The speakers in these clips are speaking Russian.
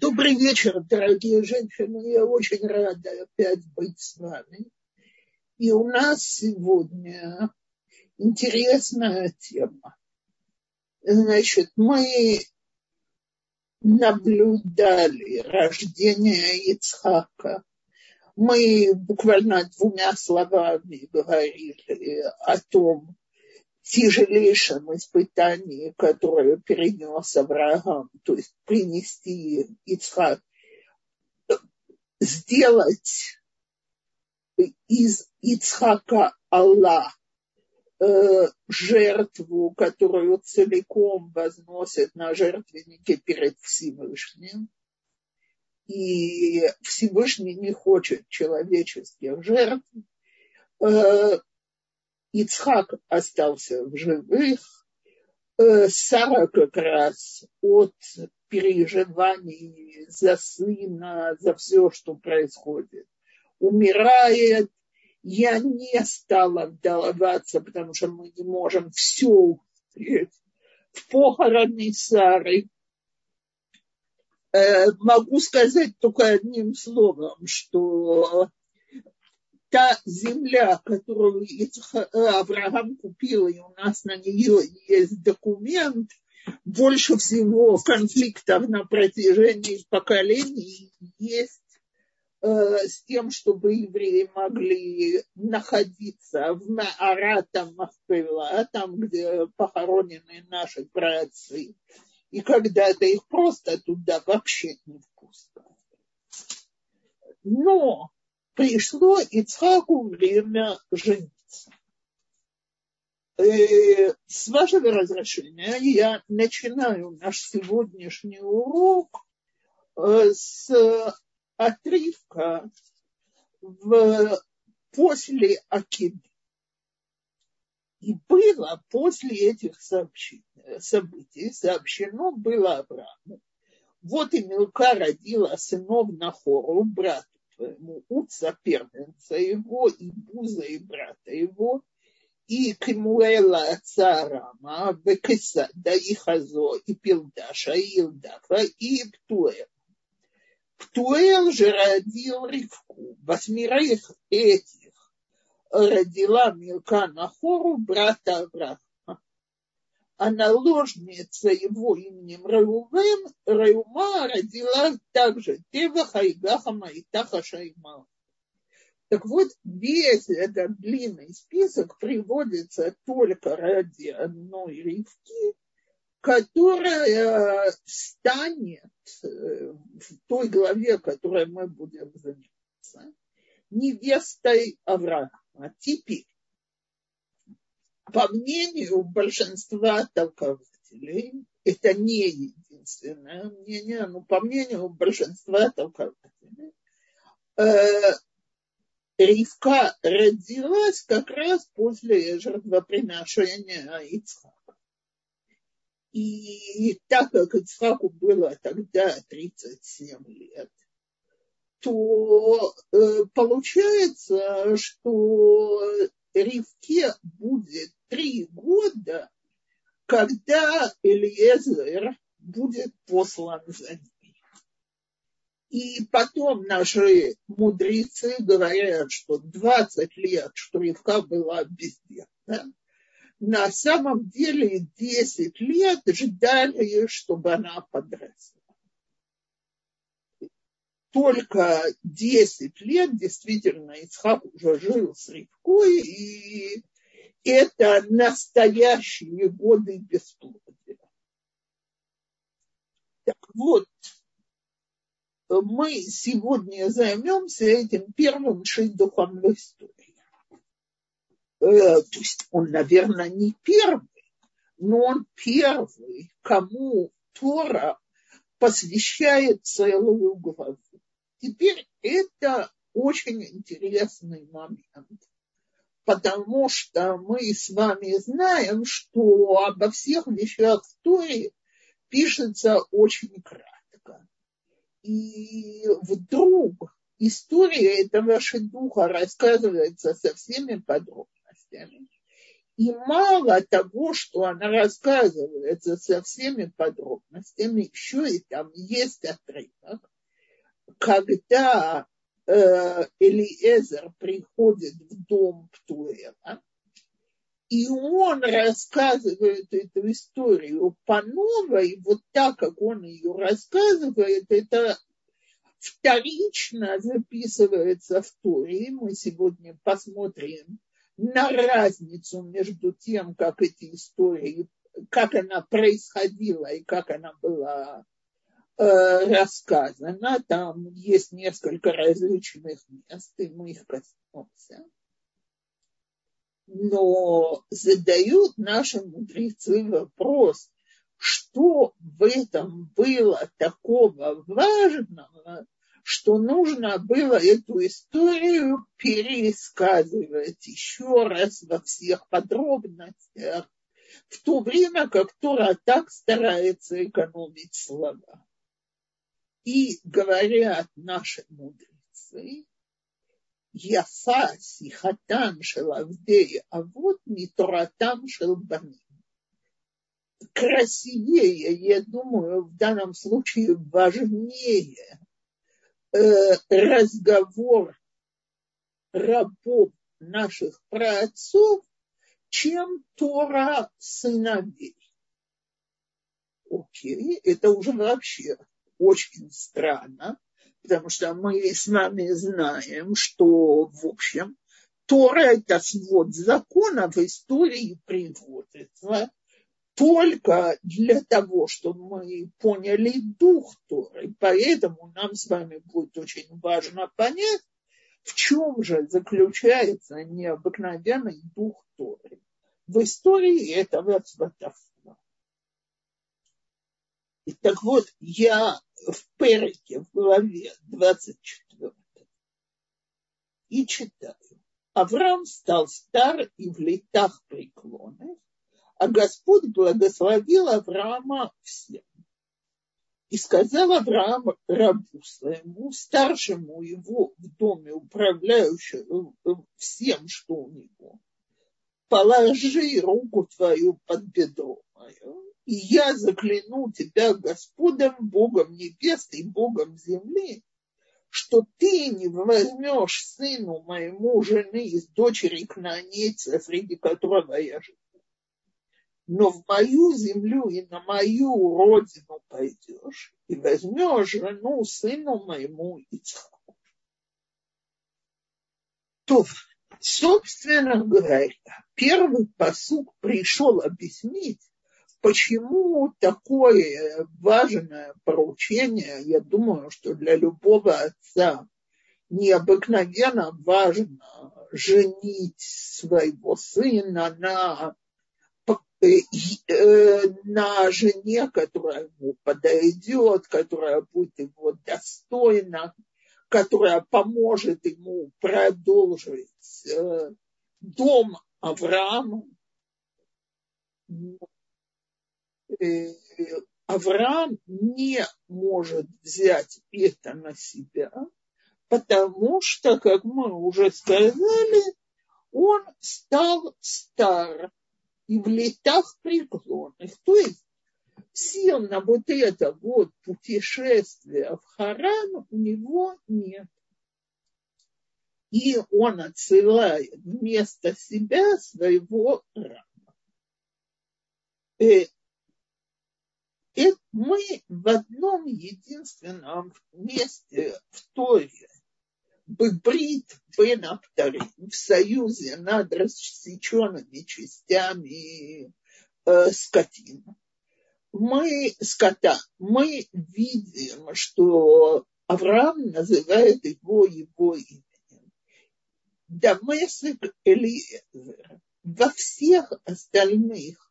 Добрый вечер, дорогие женщины. Я очень рада опять быть с вами. И у нас сегодня интересная тема. Значит, мы наблюдали рождение Ицхака. Мы буквально двумя словами говорили о том, тяжелейшем испытании, которое перенес Авраам, то есть принести Ицхак, сделать из Ицхака Аллах э, жертву, которую целиком возносят на жертвеннике перед Всевышним. И Всевышний не хочет человеческих жертв. Э, Ицхак остался в живых. Э, Сара как раз от переживаний за сына, за все, что происходит, умирает. Я не стала вдаваться, потому что мы не можем все успеть в похороны Сары. Э, могу сказать только одним словом, что та земля, которую Авраам купил, и у нас на нее есть документ, больше всего конфликтов на протяжении поколений есть э, с тем, чтобы евреи могли находиться в Мааратам Махпела, там, где похоронены наши братцы. И когда-то их просто туда вообще не впускали. Но пришло Ицхаку время жениться. Э, с вашего разрешения я начинаю наш сегодняшний урок э, с отрывка в, после Акиды. И было после этих событий сообщено было Аврааму. Вот и Милка родила сынов Нахору, брат своему, Уца первенца его, и Буза и брата его, и Кемуэла отца Арама, Бекесада и Хазо, и Пилдаша, и Илдафа, и Птуэл. Птуэл же родил Ривку. Восьмерых этих родила Милка Нахору, брата Авраама а наложница его именем Реувен, Реума родила также Тева Хайгаха Маитаха Шайма. Так вот, весь этот длинный список приводится только ради одной ривки, которая станет э, в той главе, которой мы будем заниматься, невестой Авраама. Теперь, по мнению большинства толкователей, это не единственное мнение, но по мнению большинства толкователей, э, Ривка родилась как раз после жертвоприношения Ицхака. И так как Ицхаку было тогда 37 лет, то э, получается, что Ривке будет три года, когда Элиезер будет послан за ней. И потом наши мудрецы говорят, что 20 лет, что Ривка была бездетна, на самом деле 10 лет ждали, чтобы она подросла только 10 лет действительно Ицхак уже жил с Ривкой, и это настоящие годы бесплодия. Так вот, мы сегодня займемся этим первым шейдухом в истории. Э, то есть он, наверное, не первый, но он первый, кому Тора посвящает целую главу. Теперь это очень интересный момент, потому что мы с вами знаем, что обо всех вещах в Торе пишется очень кратко. И вдруг история этого шедуха рассказывается со всеми подробностями. И мало того, что она рассказывается со всеми подробностями, еще и там есть отрывок, когда э, Элиезер приходит в дом Птуэла, и он рассказывает эту историю по новой, вот так, как он ее рассказывает, это вторично записывается в Торе. Мы сегодня посмотрим на разницу между тем, как эти истории, как она происходила и как она была э, рассказана. Там есть несколько различных мест, и мы их коснемся но задают наши мудрецы вопрос, что в этом было такого важного, что нужно было эту историю пересказывать еще раз во всех подробностях, в то время как Тора так старается экономить слова. И говорят наши мудрецы, Яфа сихатам шелавдей, а вот митуратам шелбаним. Красивее, я думаю, в данном случае важнее э, разговор рабов наших праотцов, чем Тора сыновей. Окей, это уже вообще очень странно, потому что мы с вами знаем, что, в общем, Тора – это свод законов, истории приводится только для того, чтобы мы поняли дух Торы. Поэтому нам с вами будет очень важно понять, в чем же заключается необыкновенный дух Торы. В истории этого сватовства. Так вот, я в Переке, в главе 24, и читаю. Авраам стал стар и в летах преклонных, а Господь благословил Авраама всем. И сказал Авраам рабу своему, старшему его в доме, управляющему всем, что у него, положи руку твою под бедро мое, и я закляну тебя Господом, Богом небес и Богом земли, что ты не возьмешь сыну моему жены из дочери кнанейца, среди которого я живу, но в мою землю и на мою родину пойдешь и возьмешь жену сыну моему Ицхаку. То, собственно говоря, первый посук пришел объяснить, Почему такое важное поручение, я думаю, что для любого отца необыкновенно важно женить своего сына на, э, на жене, которая ему подойдет, которая будет его достойна, которая поможет ему продолжить э, дом Авраама. Э, Авраам не может взять это на себя, потому что, как мы уже сказали, он стал стар и в летах преклонных. То есть сил на вот это вот путешествие в Харан у него нет. И он отсылает вместо себя своего рама. И мы в одном единственном месте в Торе, Быбрит Бен в союзе над рассеченными частями э, скотин, мы, скота, мы видим, что Авраам называет его его именем. Дамесик Элиезер. Во всех остальных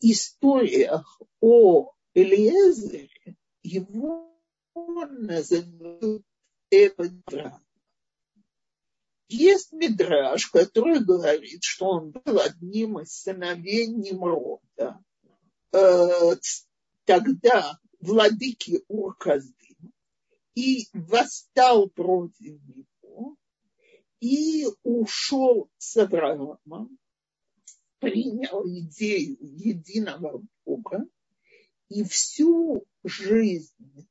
историях о Элиезере его называют Эвадрам. Есть Мидраж, который говорит, что он был одним из сыновей Немрода. Э, тогда владыки Урказдым и восстал против него и ушел с Авраамом принял идею единого Бога и всю жизнь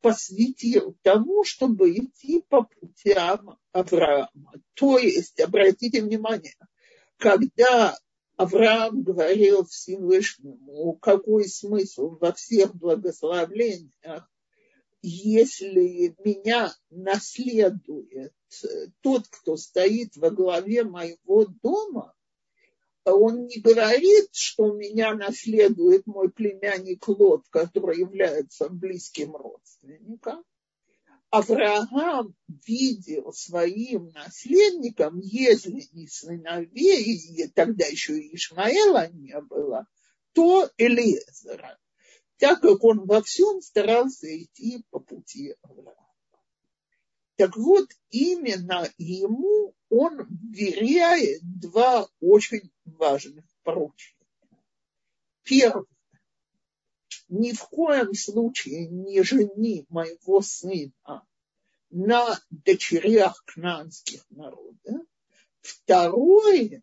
посвятил тому, чтобы идти по путям Авраама. То есть, обратите внимание, когда Авраам говорил Всевышнему, какой смысл во всех благословлениях, если меня наследует тот, кто стоит во главе моего дома, он не говорит, что меня наследует мой племянник Лот, который является близким родственником. Авраам видел своим наследником, если не сыновей, тогда еще и Ишмаэла не было, то Элиезера, так как он во всем старался идти по пути Авраама. Так вот, именно ему он веряет два очень важных поручения. Первое. Ни в коем случае не жени моего сына на дочерях кнанских народов. Второе.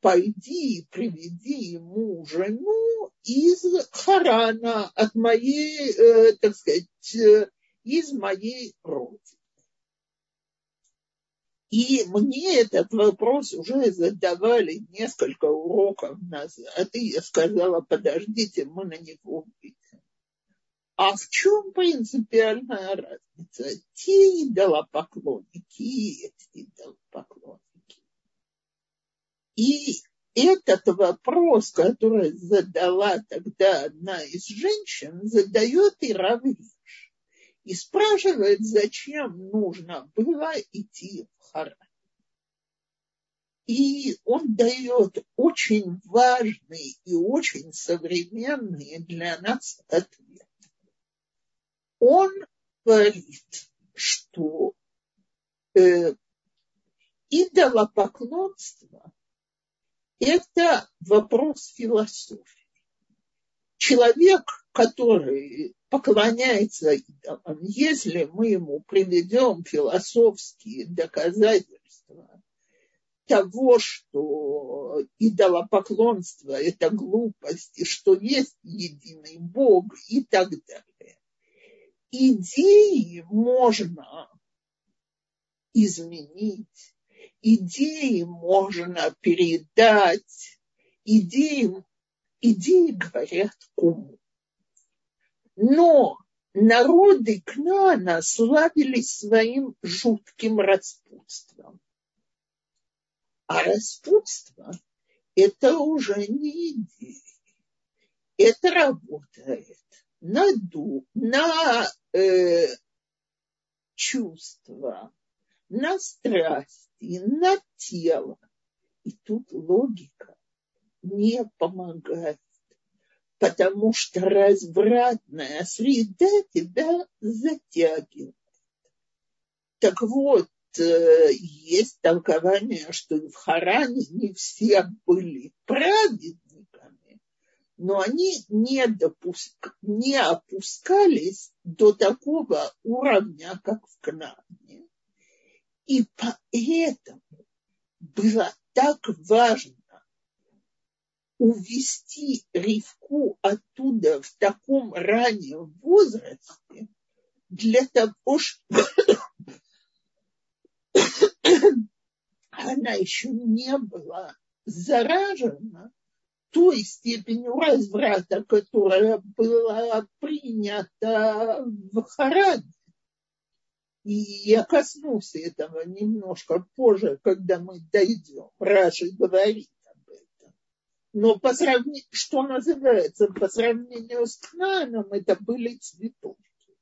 Пойди и приведи ему жену из Харана, от моей, э, так сказать, э, из моей родины. И мне этот вопрос уже задавали несколько уроков назад, и я сказала, подождите, мы на него выйдем. А в чем принципиальная разница? Те идолопоклонники и эти идолопоклонники. И этот вопрос, который задала тогда одна из женщин, задает и Равиш. И спрашивает, зачем нужно было идти Харан. И он дает очень важный и очень современный для нас ответ. Он говорит, что э, идолопоклонство – это вопрос философии. Человек, который поклоняется идолам, если мы ему приведем философские доказательства того, что идолопоклонство – это глупость, и что есть единый Бог и так далее. Идеи можно изменить, идеи можно передать, идеи, идеи говорят кому. Но народы Кнаана славились своим жутким распутством. А распутство – это уже не идея. Это работает на, ду, на э, чувства, на страсти, на тело. И тут логика не помогает потому что развратная среда тебя затягивает. Так вот, э, есть толкование, что в Харане не все были праведниками, но они не, допуск... не опускались до такого уровня, как в Кнане. И поэтому было так важно увести Ривку оттуда в таком раннем возрасте для того, чтобы она еще не была заражена той степенью разврата, которая была принята в Харане. И я коснусь этого немножко позже, когда мы дойдем. Раши говорит но по сравнению, что называется, по сравнению с Кнаном, это были цветочки.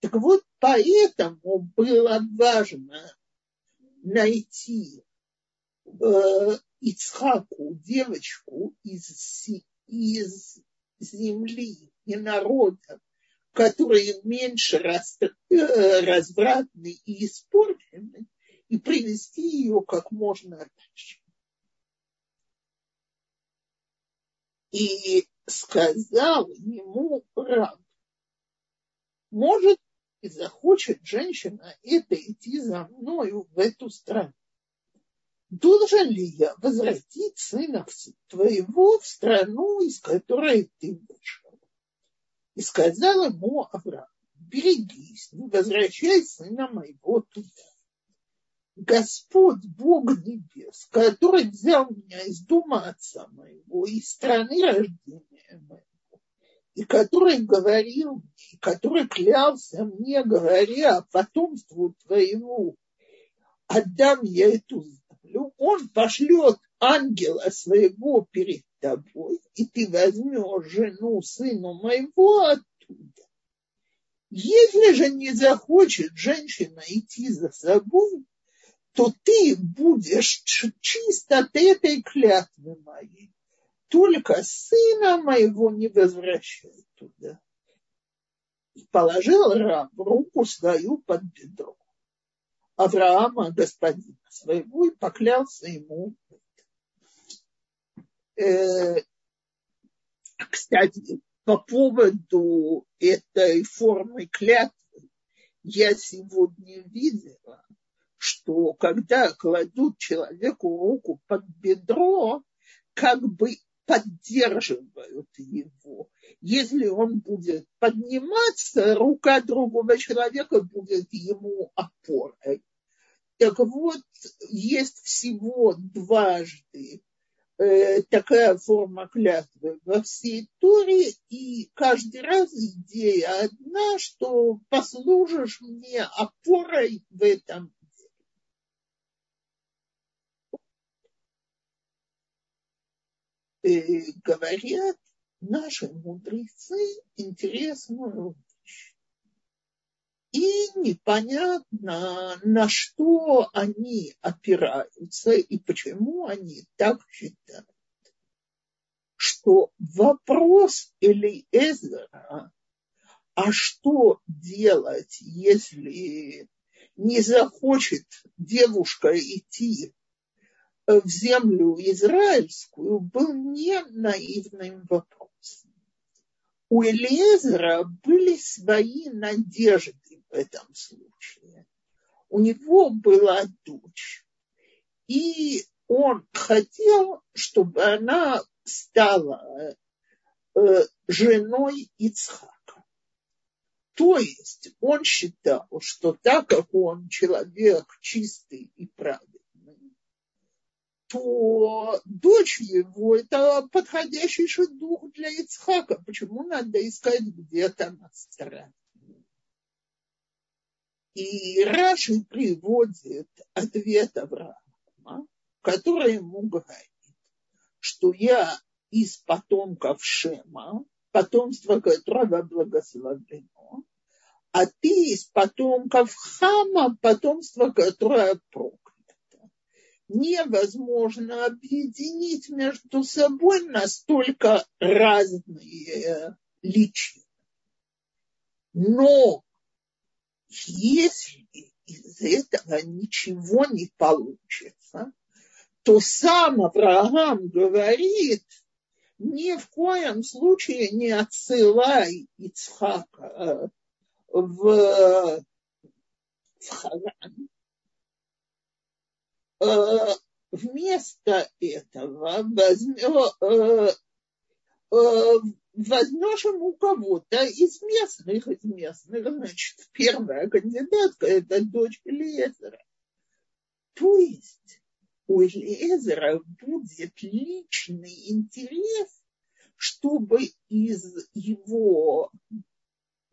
Так вот, поэтому было важно найти э, Ицхаку девочку из, из земли и народа, которые меньше раз, э, развратны и испорчены, и привести ее как можно раньше. И сказал ему раб, может, и захочет женщина это идти за мною в эту страну. должен ли я возвратить сына твоего в страну, из которой ты вышел? И сказал ему Авраам, берегись, не возвращай сына моего туда. Господь, Бог небес, который взял меня из дома отца моего, из страны рождения моего, и который говорил мне, и который клялся мне, говоря потомству твоему, отдам я эту землю, он пошлет ангела своего перед тобой, и ты возьмешь жену сыну моего оттуда. Если же не захочет женщина идти за собой, то ты будешь чист от этой клятвы моей. Только сына моего не возвращай туда. И положил раб руку свою под бедро Авраама, господина своего, и поклялся ему. Э, кстати, по поводу этой формы клятвы я сегодня видела, что когда кладут человеку руку под бедро, как бы поддерживают его. Если он будет подниматься, рука другого человека будет ему опорой. Так вот, есть всего дважды э, такая форма клятвы во всей Торе, и каждый раз идея одна, что послужишь мне опорой в этом говорят наши мудрецы интересную вещь. И непонятно, на что они опираются и почему они так считают, что вопрос Элиэзера, а что делать, если не захочет девушка идти в землю израильскую был не наивным вопросом. У Элиезера были свои надежды в этом случае. У него была дочь, и он хотел, чтобы она стала э, женой Ицхака. То есть он считал, что так как он человек чистый и правильный, то дочь его – это подходящий дух для Ицхака. Почему надо искать где-то на стороне? И Раши приводит ответ Авраама, который ему говорит, что я из потомков Шема, потомство которого благословлено, а ты из потомков Хама, потомство которое проклято невозможно объединить между собой настолько разные личины. Но если из этого ничего не получится, то сам Авраам говорит, ни в коем случае не отсылай Ицхака в, в Харан, Э, вместо этого э, э, возьмешь ему кого-то из местных, из местных, значит, первая кандидатка – это дочь Элиезера. То есть у Элиезера будет личный интерес, чтобы из его,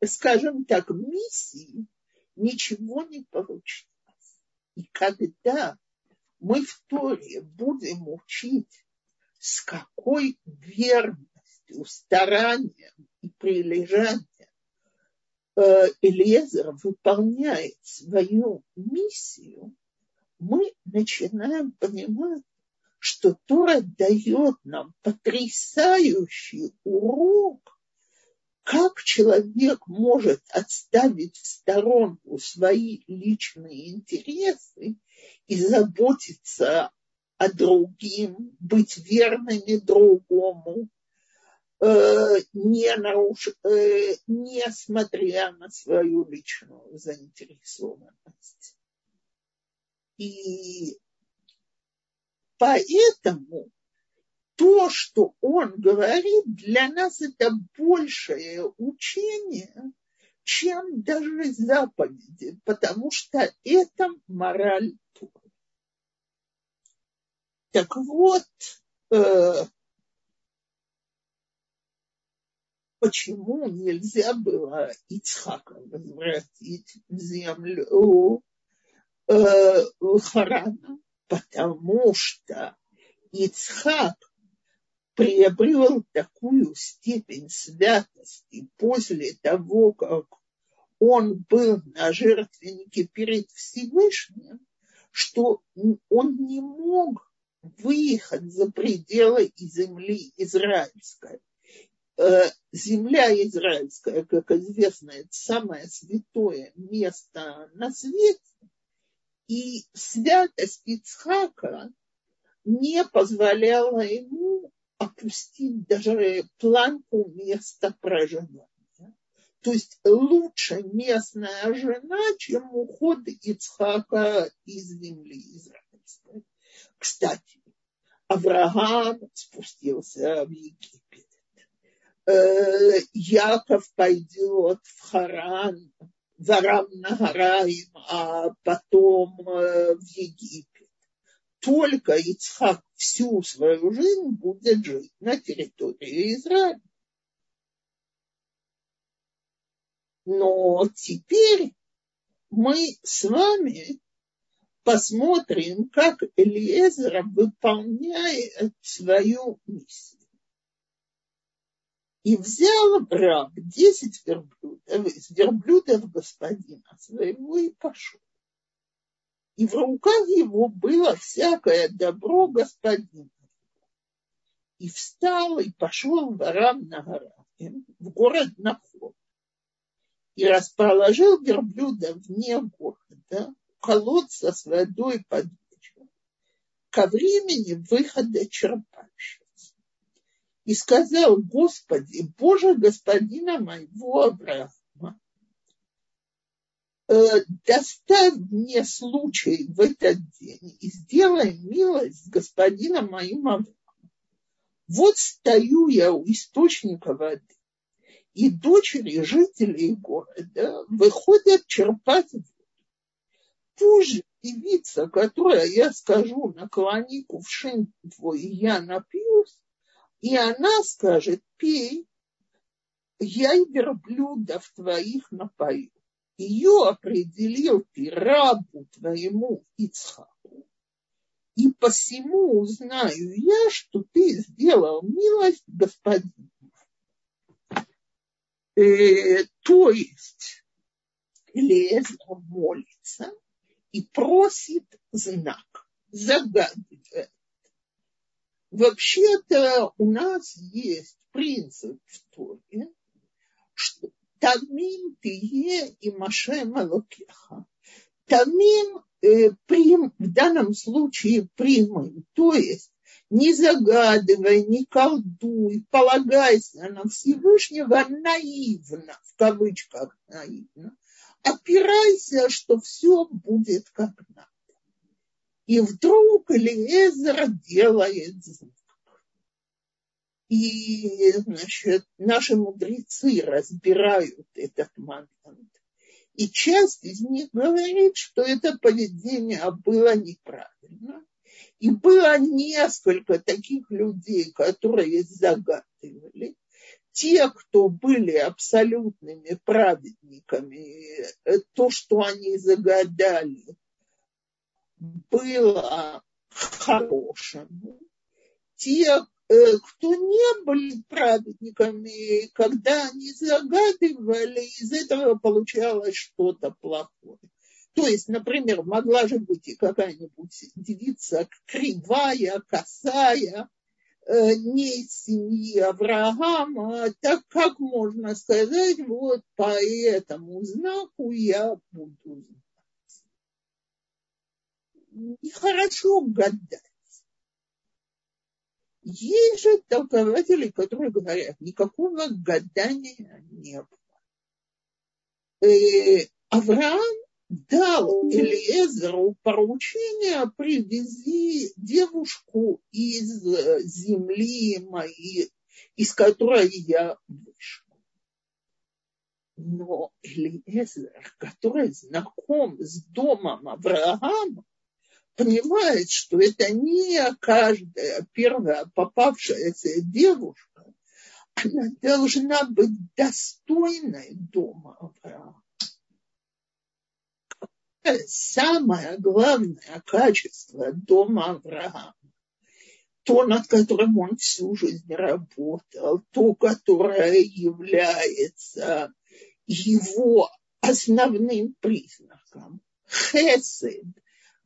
скажем так, миссии ничего не получилось. И когда мы в Торе будем учить, с какой верностью, старанием и прилежанием э, Элиезер выполняет свою миссию, мы начинаем понимать, что Тора дает нам потрясающий урок как человек может отставить в сторонку свои личные интересы и заботиться о другим, быть верными другому, э, не, наруш... э, несмотря на свою личную заинтересованность. И поэтому то, что он говорит, для нас это большее учение, чем даже заповеди, потому что это мораль. Так вот, э, почему нельзя было Ицхака возвратить в землю э, Харана? Потому что Ицхак приобрел такую степень святости после того, как он был на жертвеннике перед Всевышним, что он не мог выехать за пределы земли израильской. Э, земля израильская, как известно, это самое святое место на свете, и святость Ицхака не позволяла ему опустить даже планку места проживания. То есть лучше местная жена, чем уход Ицхака из земли израильской. Кстати, Авраам спустился в Египет. Э, Яков пойдет в Харан, в Арам Нагараим, а потом э, в Египет. Только Ицхак всю свою жизнь будет жить на территории Израиля. Но теперь мы с вами посмотрим, как Элиезер выполняет свою миссию. И взял раб десять верблюдов из верблюдов господина своего и пошел. И в руках его было всякое добро господина. И встал и пошел в Арам на Гараем, в город Нахор. И расположил верблюда вне города, колодца с водой под вечер, ко времени выхода черпальщика и сказал, Господи, Боже господина моего Авраама, э, доставь мне случай в этот день и сделай милость господина моим Авраамом. Вот стою я у источника воды, и дочери жителей города выходят черпать воду. Пусть певица, которая я скажу, наклони кувшин твой, и я напьюсь, и она скажет, пей, я и верблюдов твоих напою. Ее определил ты рабу твоему Ицхаку. И посему узнаю я, что ты сделал милость господину. Э, то есть Леза молится и просит знак, загадывает Вообще-то у нас есть принцип в Торе, что Тамим тие и Маше Малокеха. Тамим э, прим, в данном случае прямым, то есть не загадывай, не колдуй, полагайся на Всевышнего наивно, в кавычках наивно, опирайся, что все будет как надо. И вдруг Элиезер делает звук. И, значит, наши мудрецы разбирают этот момент. И часть из них говорит, что это поведение было неправильно. И было несколько таких людей, которые загадывали. Те, кто были абсолютными праведниками, то, что они загадали, было хорошим. Те, э, кто не были праведниками, когда они загадывали, из этого получалось что-то плохое. То есть, например, могла же быть и какая-нибудь девица кривая, косая, э, не из семьи Авраама, так как можно сказать, вот по этому знаку я буду знать нехорошо гадать. Есть же толкователи, которые говорят, никакого гадания не было. Э, Авраам дал Элиезеру поручение привези девушку из земли моей, из которой я вышел. Но Элиезер, который знаком с домом Авраама, понимает, что это не каждая первая попавшаяся девушка, она должна быть достойной дома Авраама. Самое главное качество дома Авраама, то, над которым он всю жизнь работал, то, которое является его основным признаком. Хесед,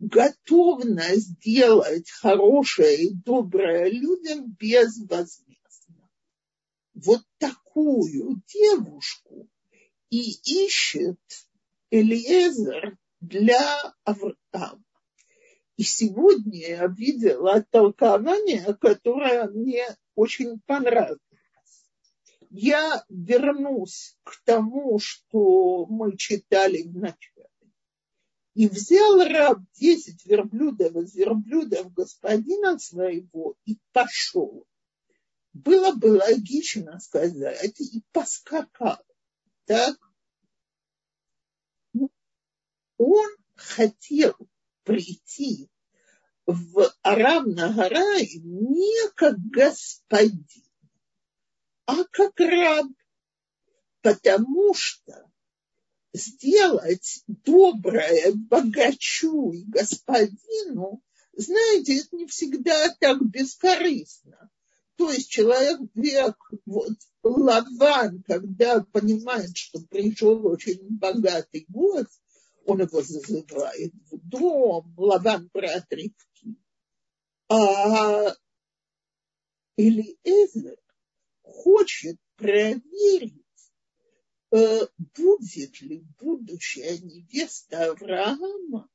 готовность делать хорошее и доброе людям безвозмездно. Вот такую девушку и ищет Элиезер для Авраама. И сегодня я видела толкование, которое мне очень понравилось я вернусь к тому, что мы читали в начале. И взял раб десять верблюдов из верблюдов господина своего и пошел. Было бы логично сказать, и поскакал. Так? Он хотел прийти в Арам Нагарай не как господин, а как раб, потому что сделать доброе богачу и господину, знаете, это не всегда так бескорыстно. То есть человек, вот Лаван, когда понимает, что пришел очень богатый гость, он его зазывает в дом, Лаван брат Ривки. А или Эзер хочет проверить, будет ли будущая невеста Авраама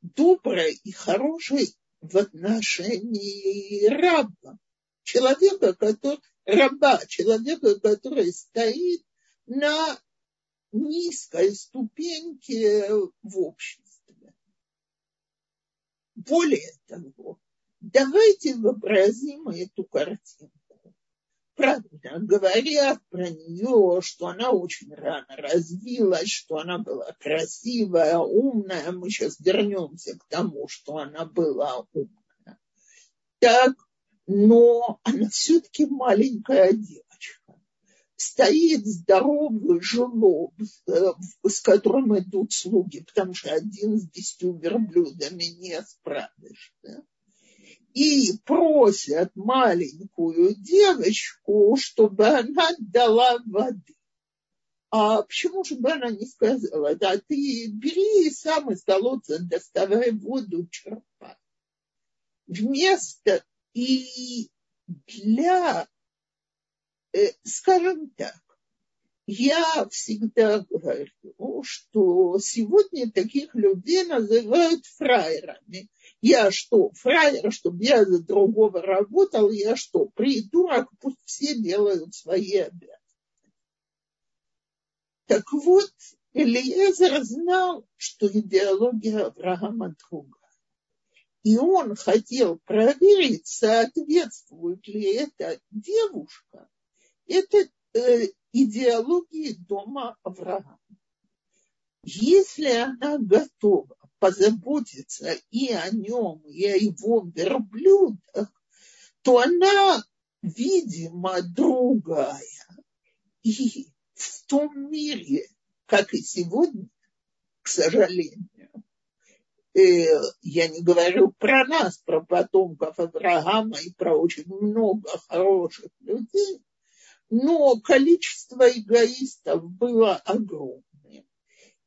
доброй и хорошей в отношении раба, человека, который, раба, человека, который стоит на низкой ступеньке в обществе. Более того, давайте вообразим эту картину правильно говорят про нее, что она очень рано развилась, что она была красивая, умная. Мы сейчас вернемся к тому, что она была умная. Так, но она все-таки маленькая девочка. Стоит здоровый жлоб, э, с которым идут слуги, потому что один с десятью верблюдами не справишься и просят маленькую девочку, чтобы она дала воды. А почему же бы она не сказала, да, ты бери сам из колодца, доставай воду, черпай. Вместо и для, э, скажем так, я всегда говорю, что сегодня таких людей называют фраерами. Я что, фраер, чтобы я за другого работал, я что, придурок, пусть все делают свои обязанности. Так вот, Элиезер знал, что идеология Авраама другая. И он хотел проверить, соответствует ли эта девушка это э, идеологии дома Авраама. Если она готова позаботиться и о нем, и о его верблюдах, то она, видимо, другая. И в том мире, как и сегодня, к сожалению, э, я не говорю про нас, про потомков Авраама и про очень много хороших людей, но количество эгоистов было огромным.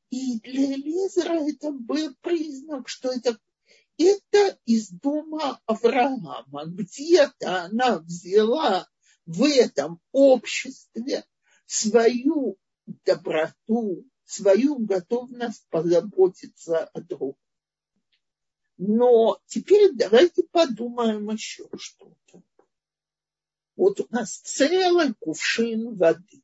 И для Элизера это был признак, что это, это из дома Авраама. Где-то она взяла в этом обществе свою доброту, свою готовность позаботиться о другом. Но теперь давайте подумаем еще что-то. Вот у нас целый кувшин воды.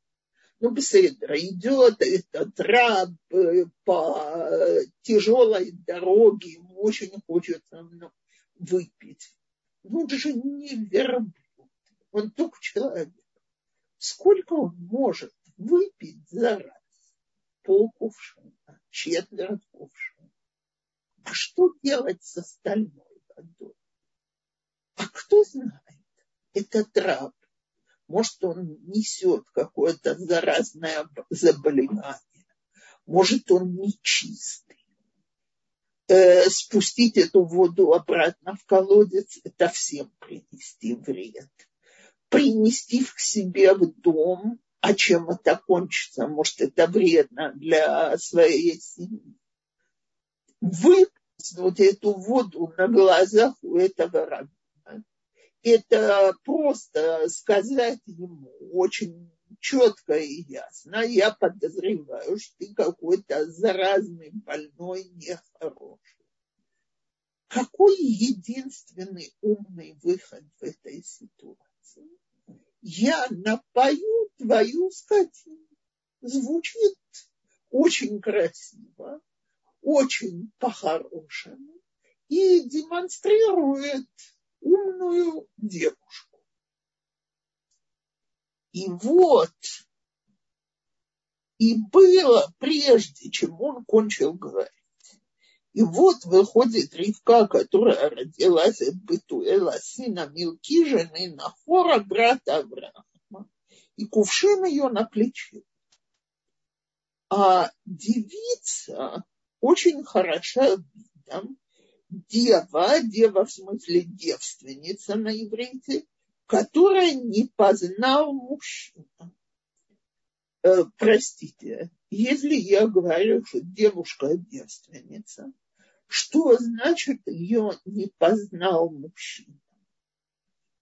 Ну, беседра, идет этот раб э, по тяжелой дороге, ему очень хочется выпить. Ну, он же не верблюд, он только человек. Сколько он может выпить за раз? Полкувшина, четверть кувшина. А что делать с остальной водой? А кто знает? Этот раб может, он несет какое-то заразное заболевание. Может, он нечистый. Э, спустить эту воду обратно в колодец – это всем принести вред. Принести к себе в дом, а чем это кончится? Может, это вредно для своей семьи. Выпустить эту воду на глазах у этого раба это просто сказать ему очень четко и ясно. Я подозреваю, что ты какой-то заразный, больной, нехороший. Какой единственный умный выход в этой ситуации? Я напою твою скотину. Звучит очень красиво, очень по-хорошему и демонстрирует умную девушку. И вот, и было прежде, чем он кончил говорить. И вот выходит Ривка, которая родилась от Бетуэла, сына Милки, жены Нахора, брата Авраама. И кувшин ее на плече. А девица очень хороша видом, дева, дева в смысле девственница на иврите, которая не познал мужчина. Э, простите, если я говорю, что девушка девственница, что значит ее не познал мужчина?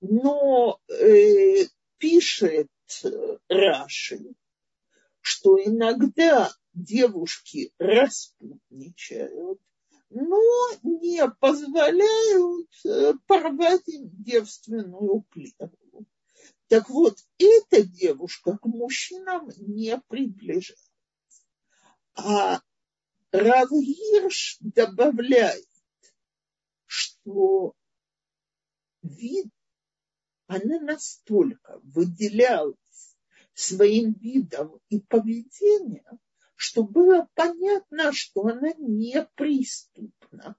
Но э, пишет Раши, что иногда девушки распутничают, но не позволяют э, порвать девственную клетку. Так вот, эта девушка к мужчинам не приближается. А Равгирш добавляет, что вид, она настолько выделялась своим видом и поведением, что было понятно, что она не преступна.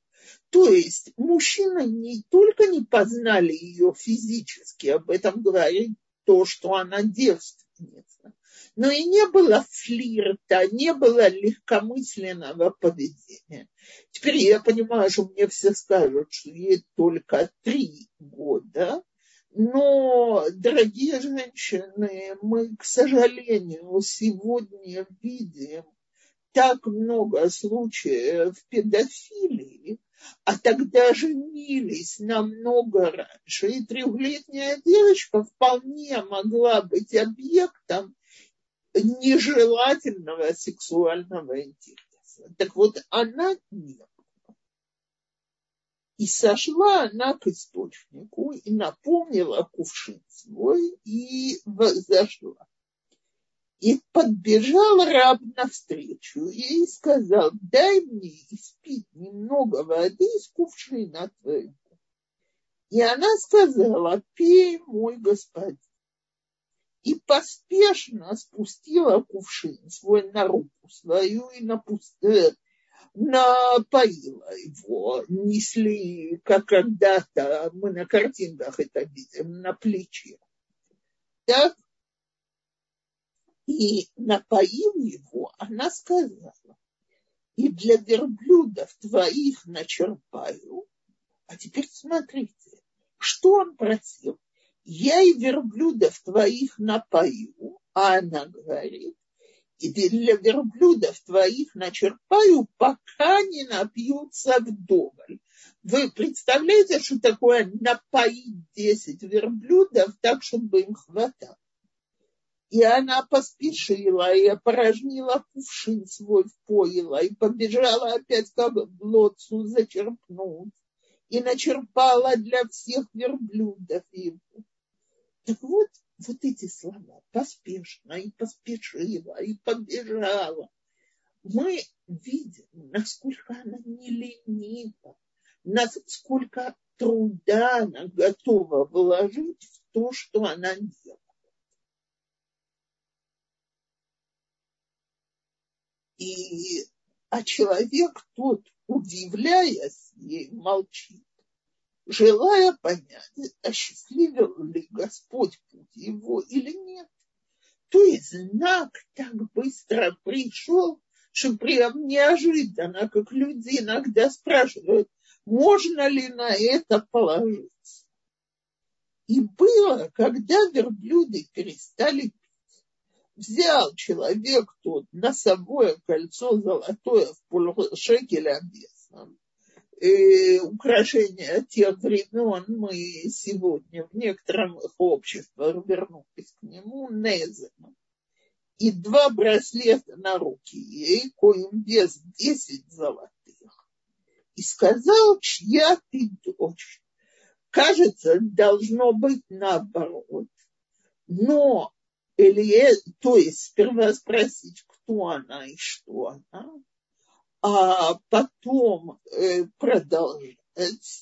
То есть мужчины не только не познали ее физически, об этом говорит то, что она девственница, но и не было флирта, не было легкомысленного поведения. Теперь я понимаю, что мне все скажут, что ей только три года, но, дорогие женщины, мы, к сожалению, сегодня видим так много случаев педофилии, а тогда женились намного раньше. И трехлетняя девочка вполне могла быть объектом нежелательного сексуального интереса. Так вот, она не и сошла она к источнику и наполнила кувшин свой и зашла. И подбежал раб навстречу и сказал, дай мне испить немного воды из кувшина твоего. И она сказала, пей, мой господин. И поспешно спустила кувшин свой на руку свою и напустила, напоила его, несли, как когда-то мы на картинках это видим, на плече. Так? И напоив его, она сказала, и для верблюдов твоих начерпаю. А теперь смотрите, что он просил? Я и верблюдов твоих напою, а она говорит, и для верблюдов твоих начерпаю, пока не напьются вдоволь. Вы представляете, что такое напоить 10 верблюдов так, чтобы им хватало? И она поспешила и опорожнила кувшин свой в поила и побежала опять в лодцу зачерпнуть. И начерпала для всех верблюдов его. Так вот, вот эти слова поспешно и поспешила и побежала. Мы видим, насколько она не ленива, насколько труда она готова вложить в то, что она делает. И, а человек тот, удивляясь ей, молчит желая понять, осчастливил ли Господь путь его или нет. То есть знак так быстро пришел, что прям неожиданно, как люди иногда спрашивают, можно ли на это положиться. И было, когда верблюды перестали пить. Взял человек тот носовое кольцо золотое в полшекеля весом э, украшения тех времен мы сегодня в некоторых обществах вернулись к нему незем. И два браслета на руки ей, коим вес десять золотых. И сказал, чья ты дочь. Кажется, должно быть наоборот. Но, или, то есть сперва спросить, кто она и что она а потом э, продолжать,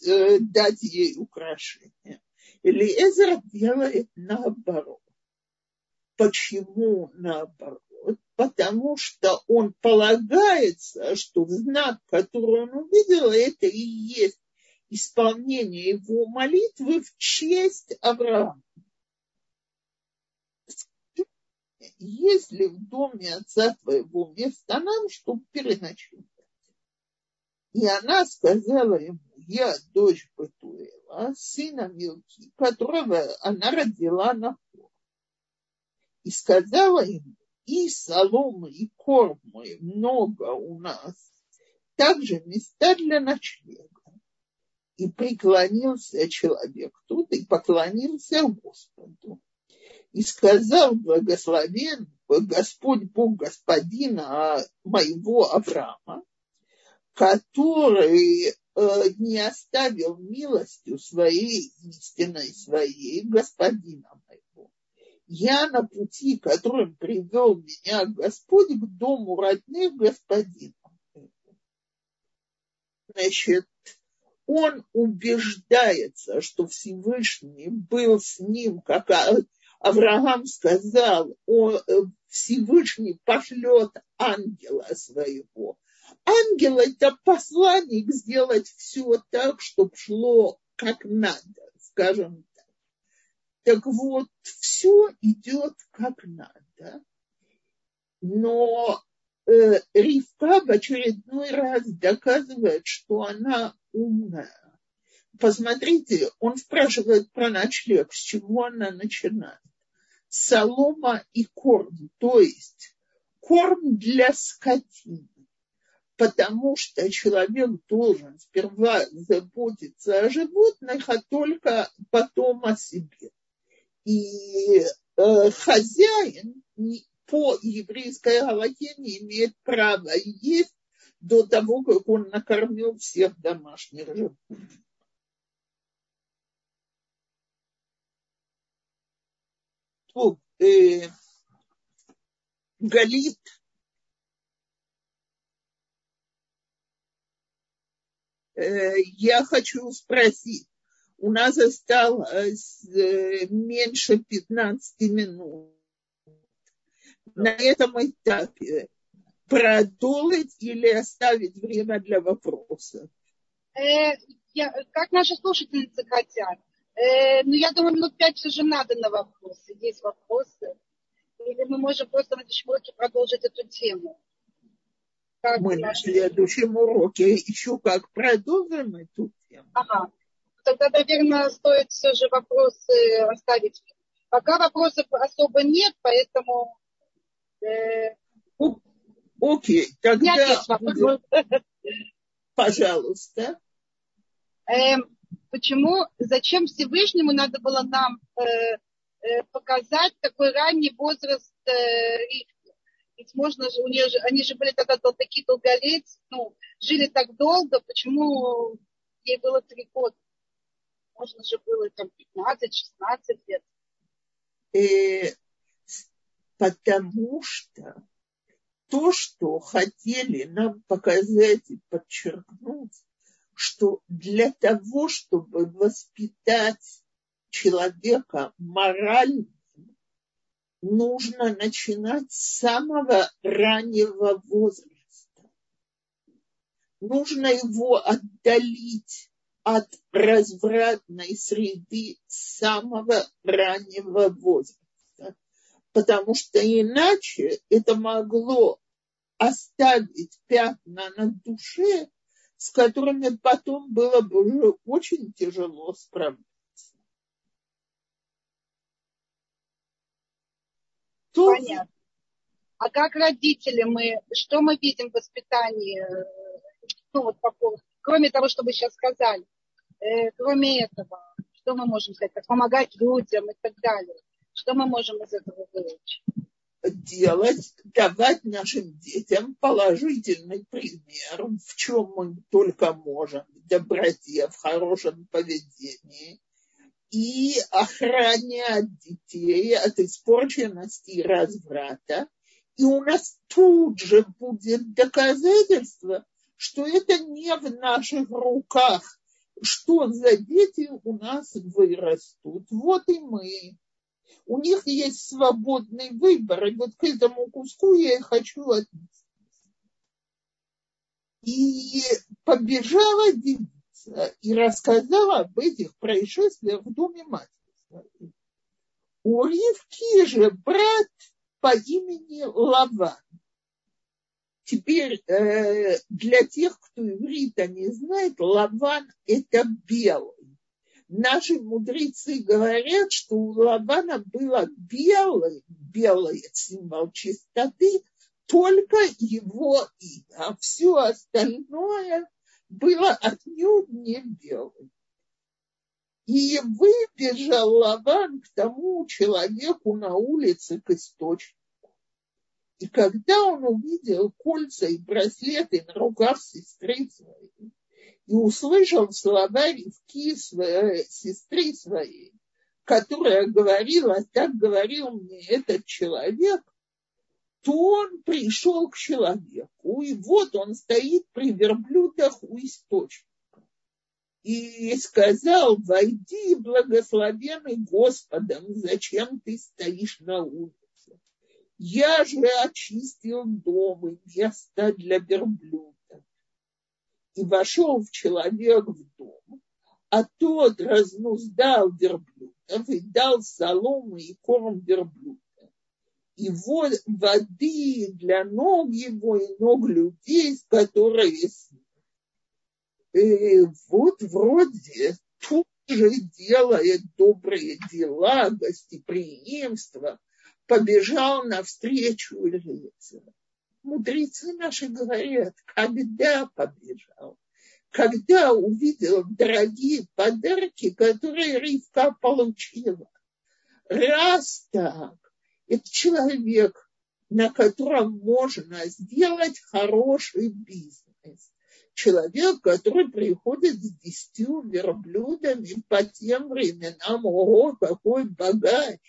э, дать ей украшение. Элиезер делает наоборот. Почему наоборот? Потому что он полагается, что знак, который он увидел, это и есть исполнение его молитвы в честь Авраама. Есть ли в доме отца твоего место нам, чтобы переночевать? И она сказала ему, я дочь Бетуэла, сына Милки, которого она родила на хор. И сказала ему, и соломы, и кормы много у нас, также места для ночлега. И преклонился человек тут и поклонился Господу. И сказал благословен Господь Бог господина моего Авраама, который э, не оставил милостью своей истинной своей господина моего. Я на пути, которым привел меня Господь к дому родных господина моего. Значит, он убеждается, что Всевышний был с ним, как Авраам сказал, он, э, Всевышний пошлет ангела своего, ангел – это посланник сделать все так, чтобы шло как надо, скажем так. Так вот, все идет как надо. Но э, Ривка в очередной раз доказывает, что она умная. Посмотрите, он спрашивает про ночлег, с чего она начинает. Солома и корм, то есть корм для скотины потому что человек должен сперва заботиться о животных, а только потом о себе. И э, хозяин по еврейской галахе не имеет права есть до того, как он накормил всех домашних животных. То, э, Галит Э, я хочу спросить, у нас осталось э, меньше 15 минут. На этом этапе продолжить или оставить время для вопросов? Э, я, как наши слушательницы хотят. Э, ну, я думаю, минут пять все же надо на вопросы. Есть вопросы. Или мы можем просто на следующем уроке продолжить эту тему. Как мы на следующем уроке еще как продолжим эту тему. Ага. Тогда, наверное, стоит все же вопросы оставить. Пока вопросов особо нет, поэтому... Э... Окей, тогда... Пожалуйста. Э, почему, зачем Всевышнему надо было нам э, э, показать такой ранний возраст э, ведь можно же, у нее же, они же были тогда такие долголетцы, ну, жили так долго, почему ей было три года? Можно же было там 15-16 лет. э, потому что то, что хотели нам показать и подчеркнуть, что для того, чтобы воспитать человека моральным, нужно начинать с самого раннего возраста. Нужно его отдалить от развратной среды с самого раннего возраста, потому что иначе это могло оставить пятна на душе, с которыми потом было бы уже очень тяжело справляться. Понятно. А как родители мы, что мы видим в воспитании, ну вот поводу, кроме того, что вы сейчас сказали, э, кроме этого, что мы можем сказать, как помогать людям и так далее, что мы можем из этого выучить? Делать, давать нашим детям положительный пример, в чем мы только можем, в доброте, в хорошем поведении, и охранять детей от испорченности и разврата. И у нас тут же будет доказательство, что это не в наших руках, что за дети у нас вырастут. Вот и мы. У них есть свободный выбор, и вот к этому куску я и хочу отнести. И побежала девица и рассказала об этих происшествиях в доме матери. У Ривки же брат по имени Лаван. Теперь э, для тех, кто иврита не знает, Лаван – это белый. Наши мудрецы говорят, что у Лавана было белый, белый символ чистоты, только его имя, а все остальное – было отнюдь не белым. И выбежал Лаван к тому человеку на улице к источнику. И когда он увидел кольца и браслеты на руках сестры своей, и услышал слова Ривки сестры своей, которая говорила, так говорил мне этот человек, то он пришел к человеку, и вот он стоит при верблюдах у источника. И сказал, войди, благословенный Господом, зачем ты стоишь на улице? Я же очистил дом и место для верблюдов. И вошел в человек в дом, а тот разнуздал верблюдов и дал соломы и корм верблюдов и воды для ног его и ног людей, которые и вот вроде тут же делает добрые дела, гостеприимство, побежал навстречу лица. Мудрецы наши говорят, когда побежал, когда увидел дорогие подарки, которые Ривка получила. Раз так, это человек, на котором можно сделать хороший бизнес. Человек, который приходит с десятью верблюдами по тем временам, ого, какой богач.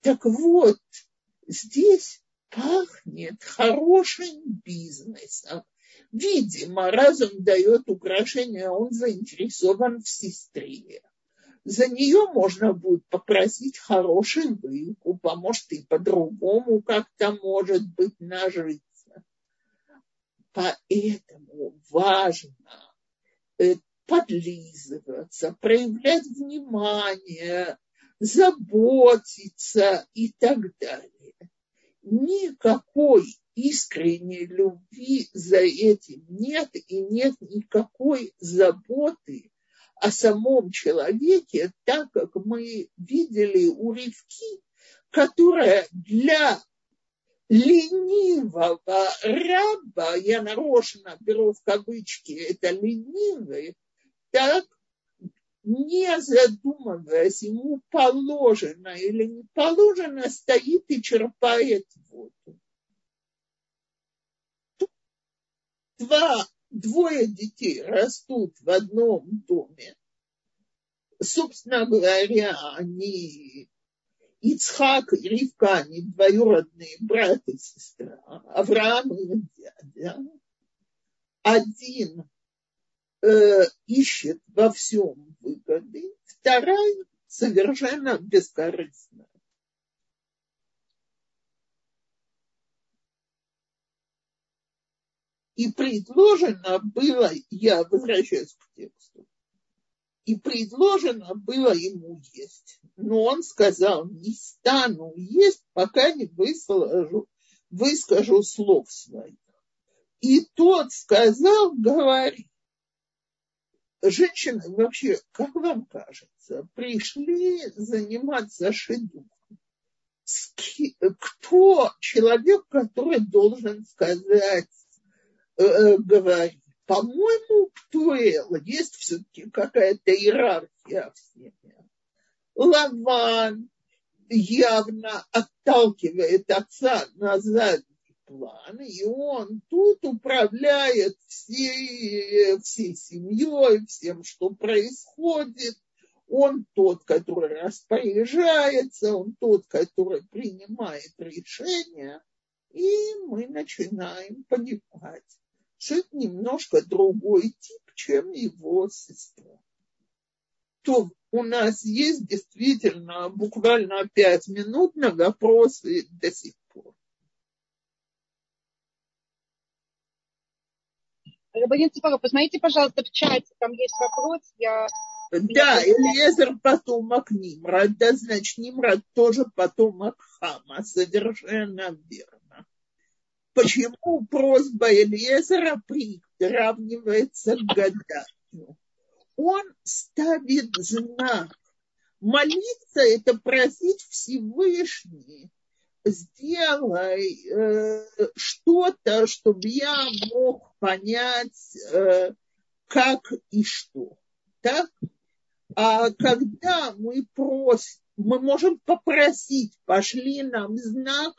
Так вот, здесь пахнет хорошим бизнесом. Видимо, разум дает украшение, он заинтересован в сестре за нее можно будет попросить хороший выкуп, а может и по-другому как-то может быть нажиться. Поэтому важно э, подлизываться, проявлять внимание, заботиться и так далее. Никакой искренней любви за этим нет и нет никакой заботы о самом человеке, так как мы видели у Ривки, которая для ленивого раба, я нарочно беру в кавычки это ленивый, так не задумываясь, ему положено или не положено, стоит и черпает воду. Два двое детей растут в одном доме, собственно говоря, они Ицхак и Ривка, они двоюродные брат и сестра, Авраам и дядя. Один э, ищет во всем выгоды, вторая совершенно бескорыстная. И предложено было, я возвращаюсь к тексту, и предложено было ему есть. Но он сказал, не стану есть, пока не выскажу, выскажу слов своих. И тот сказал, говори. Женщины вообще, как вам кажется, пришли заниматься шедухом. Кто человек, который должен сказать Э, э, говорит. По-моему, Птуэл, есть все-таки какая-то иерархия в семье. Лаван явно отталкивает отца на задний план, и он тут управляет всей, всей семьей, всем, что происходит. Он тот, который распоряжается, он тот, который принимает решения, и мы начинаем понимать, что это немножко другой тип, чем его сестра. То у нас есть действительно буквально пять минут на вопросы до сих Рабанин Ципаров, посмотрите, пожалуйста, в чате, там есть вопрос, я... Да, Элиезер потомок Нимрад, да, значит, Нимрад тоже потомок Хама, совершенно верно почему просьба Элиезера приравнивается к гаданию. Он ставит знак. Молиться – это просить Всевышний, сделай э, что-то, чтобы я мог понять, э, как и что. Так? А когда мы просим, мы можем попросить, пошли нам знак,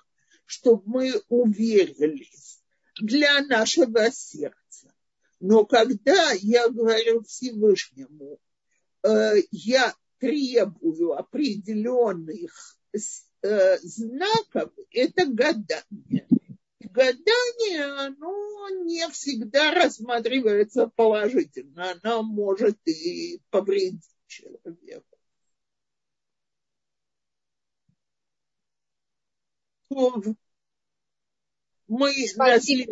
чтобы мы уверились для нашего сердца. Но когда я говорю Всевышнему, э, я требую определенных э, знаков, это гадание. гадание, оно не всегда рассматривается положительно, оно может и повредить человеку. Мы на, след...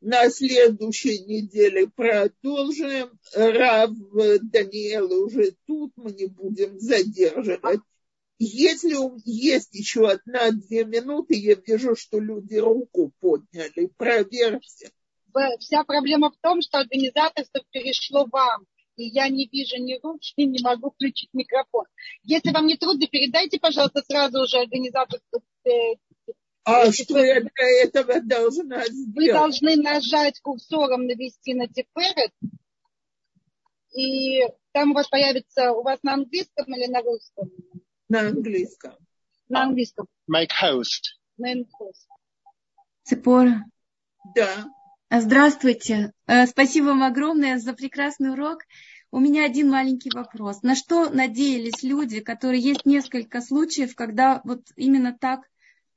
на следующей неделе продолжим. Рав Даниэл уже тут, мы не будем задерживать. Если есть еще одна-две минуты, я вижу, что люди руку подняли. Проверьте. Вся проблема в том, что организаторство перешло вам и я не вижу ни руки, не могу включить микрофон. Если вам не трудно, передайте, пожалуйста, сразу же организаторству. Э, а что я для этого должна сделать? Вы должны нажать курсором, навести на Тиферет, и там у вас появится, у вас на английском или на русском? На английском. На английском. Make host. Make host. Цепора. Да. Здравствуйте. Э, спасибо вам огромное за прекрасный урок. У меня один маленький вопрос. На что надеялись люди, которые есть несколько случаев, когда вот именно так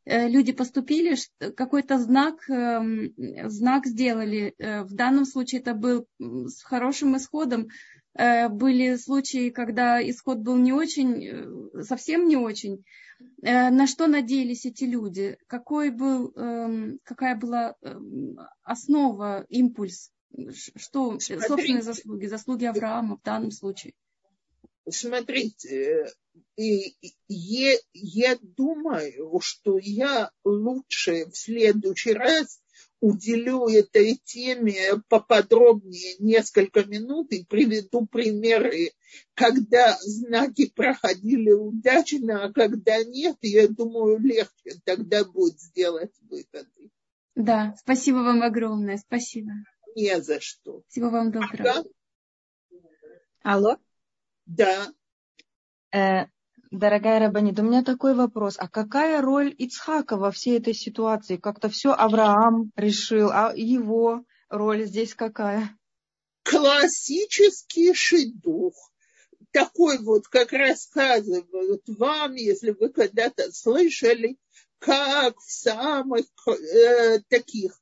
э, люди поступили, какой-то знак, эм, знак сделали. Э, в данном случае это был с хорошим исходом. Были случаи, когда исход был не очень, совсем не очень. Э, на что надеялись эти люди, какой был, эм, какая была эм, основа, импульс, что собственные заслуги, заслуги Авраама в данном случае. Смотрите, и я, я думаю, что я лучше в следующий раз уделю этой теме поподробнее несколько минут и приведу примеры, когда знаки проходили удачно, а когда нет, я думаю, легче тогда будет сделать выводы. Да, спасибо вам огромное, спасибо. Не за что. Всего вам доброго. Алло? Да. Э, Дорогая Рабанит, у меня такой вопрос. А какая роль Ицхака во всей этой ситуации? Как-то все Авраам решил, а его роль здесь какая? Классический шедух. такой вот, как рассказывают вам, если вы когда-то слышали, как в самых э, таких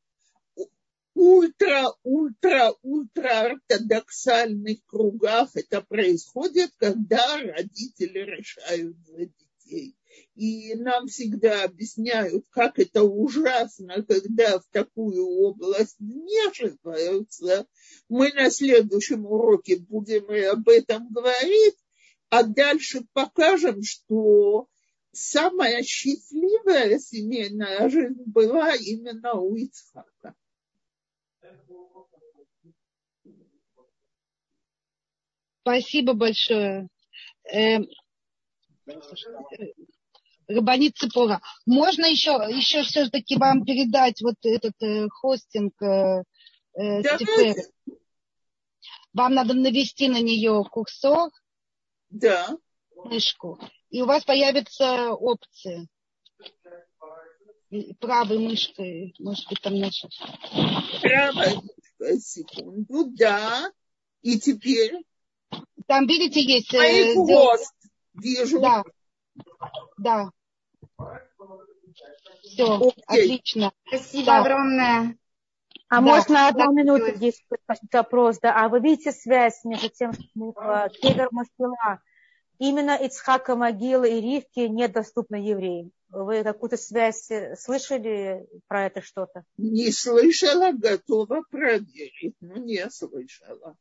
ультра, ультра, ультра ортодоксальных кругах это происходит, когда родители решают за детей. И нам всегда объясняют, как это ужасно, когда в такую область вмешиваются. Мы на следующем уроке будем и об этом говорить, а дальше покажем, что самая счастливая семейная жизнь была именно у Ицхака. Спасибо большое. Э, Рабанит Цепора. Можно еще, еще все-таки вам передать вот этот э, хостинг э, э, Вам надо навести на нее курсор. Да. Мышку. И у вас появятся опции. Правой мышкой, может быть, там наша. Правой секунду, да. И теперь? Там, видите, есть... Мои хвост. Вижу. Да. Да. Все, Окей. отлично. Спасибо да. огромное. А да, можно одну да, минуту здесь вопрос, да? А вы видите связь между тем, что э, Кедр Мастила, именно Ицхака могила и Ривки недоступны евреям? Вы какую-то связь э, слышали про это что-то? Не слышала, готова проверить, но не слышала.